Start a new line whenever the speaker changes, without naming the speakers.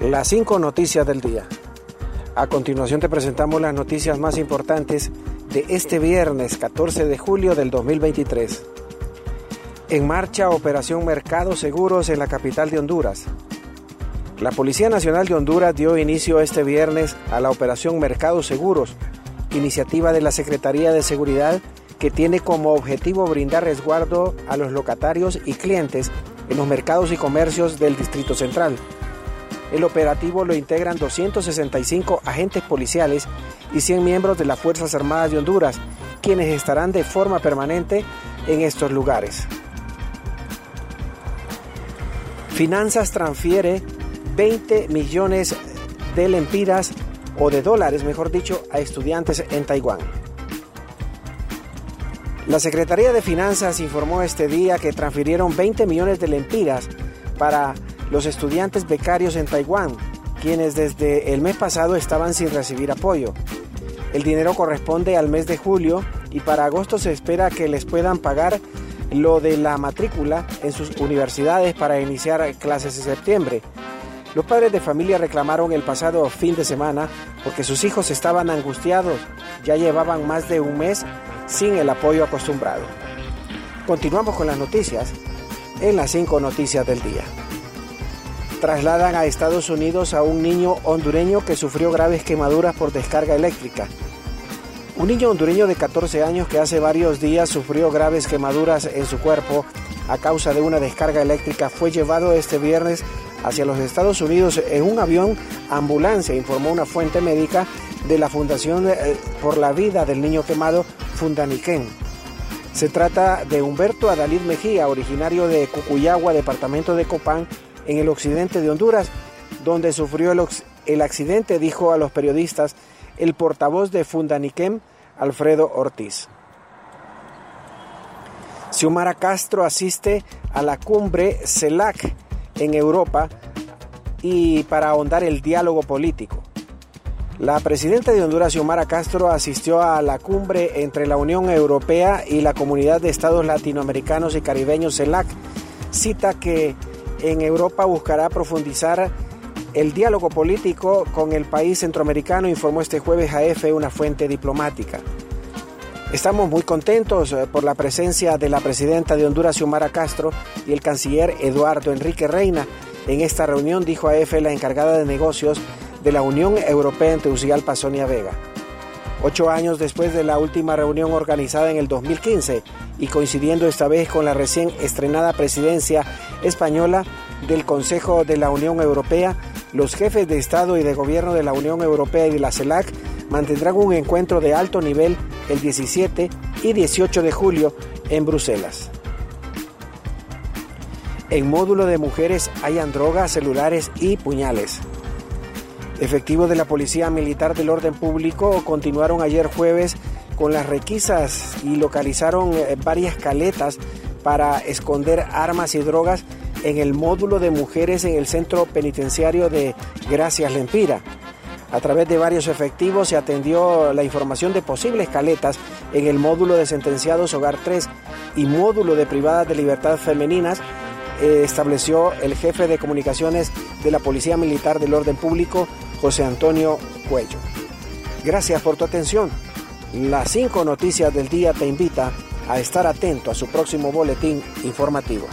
Las cinco noticias del día. A continuación te presentamos las noticias más importantes de este viernes 14 de julio del 2023. En marcha Operación Mercado Seguros en la capital de Honduras. La Policía Nacional de Honduras dio inicio este viernes a la Operación Mercado Seguros, iniciativa de la Secretaría de Seguridad que tiene como objetivo brindar resguardo a los locatarios y clientes en los mercados y comercios del Distrito Central. El operativo lo integran 265 agentes policiales y 100 miembros de las Fuerzas Armadas de Honduras, quienes estarán de forma permanente en estos lugares. Finanzas transfiere 20 millones de lempiras o de dólares, mejor dicho, a estudiantes en Taiwán. La Secretaría de Finanzas informó este día que transfirieron 20 millones de lempiras para los estudiantes becarios en Taiwán, quienes desde el mes pasado estaban sin recibir apoyo. El dinero corresponde al mes de julio y para agosto se espera que les puedan pagar lo de la matrícula en sus universidades para iniciar clases en septiembre. Los padres de familia reclamaron el pasado fin de semana porque sus hijos estaban angustiados, ya llevaban más de un mes sin el apoyo acostumbrado. Continuamos con las noticias en las cinco noticias del día trasladan a Estados Unidos a un niño hondureño que sufrió graves quemaduras por descarga eléctrica. Un niño hondureño de 14 años que hace varios días sufrió graves quemaduras en su cuerpo a causa de una descarga eléctrica fue llevado este viernes hacia los Estados Unidos en un avión ambulancia, informó una fuente médica de la Fundación eh, por la Vida del Niño Quemado, Fundaniquén. Se trata de Humberto Adalid Mejía, originario de Cucuyagua, departamento de Copán, en el occidente de Honduras, donde sufrió el, accidente, dijo a los periodistas el portavoz de Fundaniquem, Alfredo Ortiz. Xiomara Castro asiste a la cumbre CELAC en Europa y para ahondar el diálogo político. La presidenta de Honduras, Xiomara Castro, asistió a la cumbre entre la Unión Europea y la Comunidad de Estados Latinoamericanos y Caribeños CELAC, cita que en Europa buscará profundizar el diálogo político con el país centroamericano, informó este jueves AF una fuente diplomática. Estamos muy contentos eh, por la presencia de la presidenta de Honduras, Xiomara Castro, y el canciller Eduardo Enrique Reina en esta reunión, dijo AF la encargada de negocios de la Unión Europea en Tegucigalpa, Sonia Vega. Ocho años después de la última reunión organizada en el 2015 y coincidiendo esta vez con la recién estrenada presidencia española del Consejo de la Unión Europea, los jefes de Estado y de Gobierno de la Unión Europea y de la CELAC mantendrán un encuentro de alto nivel el 17 y 18 de julio en Bruselas. En módulo de mujeres hayan drogas, celulares y puñales. Efectivos de la Policía Militar del Orden Público continuaron ayer jueves con las requisas y localizaron eh, varias caletas para esconder armas y drogas en el módulo de mujeres en el centro penitenciario de Gracias Lempira. A través de varios efectivos se atendió la información de posibles caletas en el módulo de sentenciados Hogar 3 y módulo de privadas de libertad femeninas, eh, estableció el jefe de comunicaciones de la Policía Militar del Orden Público, José Antonio Cuello. Gracias por tu atención. Las cinco noticias del día te invita a estar atento a su próximo boletín informativo.